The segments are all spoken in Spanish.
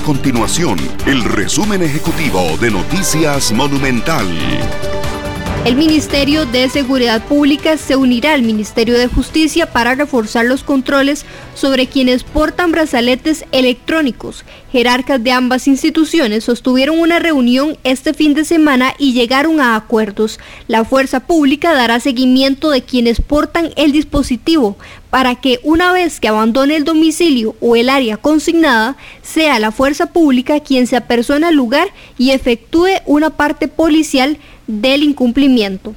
continuación el resumen ejecutivo de Noticias Monumental. El Ministerio de Seguridad Pública se unirá al Ministerio de Justicia para reforzar los controles sobre quienes portan brazaletes electrónicos. Jerarcas de ambas instituciones sostuvieron una reunión este fin de semana y llegaron a acuerdos. La fuerza pública dará seguimiento de quienes portan el dispositivo para que una vez que abandone el domicilio o el área consignada, sea la fuerza pública quien se apersona al lugar y efectúe una parte policial del incumplimiento.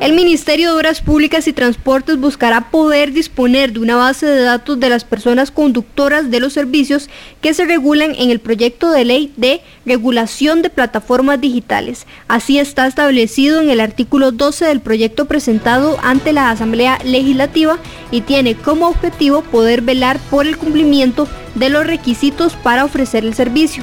El Ministerio de Obras Públicas y Transportes buscará poder disponer de una base de datos de las personas conductoras de los servicios que se regulan en el proyecto de ley de regulación de plataformas digitales. Así está establecido en el artículo 12 del proyecto presentado ante la Asamblea Legislativa y tiene como objetivo poder velar por el cumplimiento de los requisitos para ofrecer el servicio.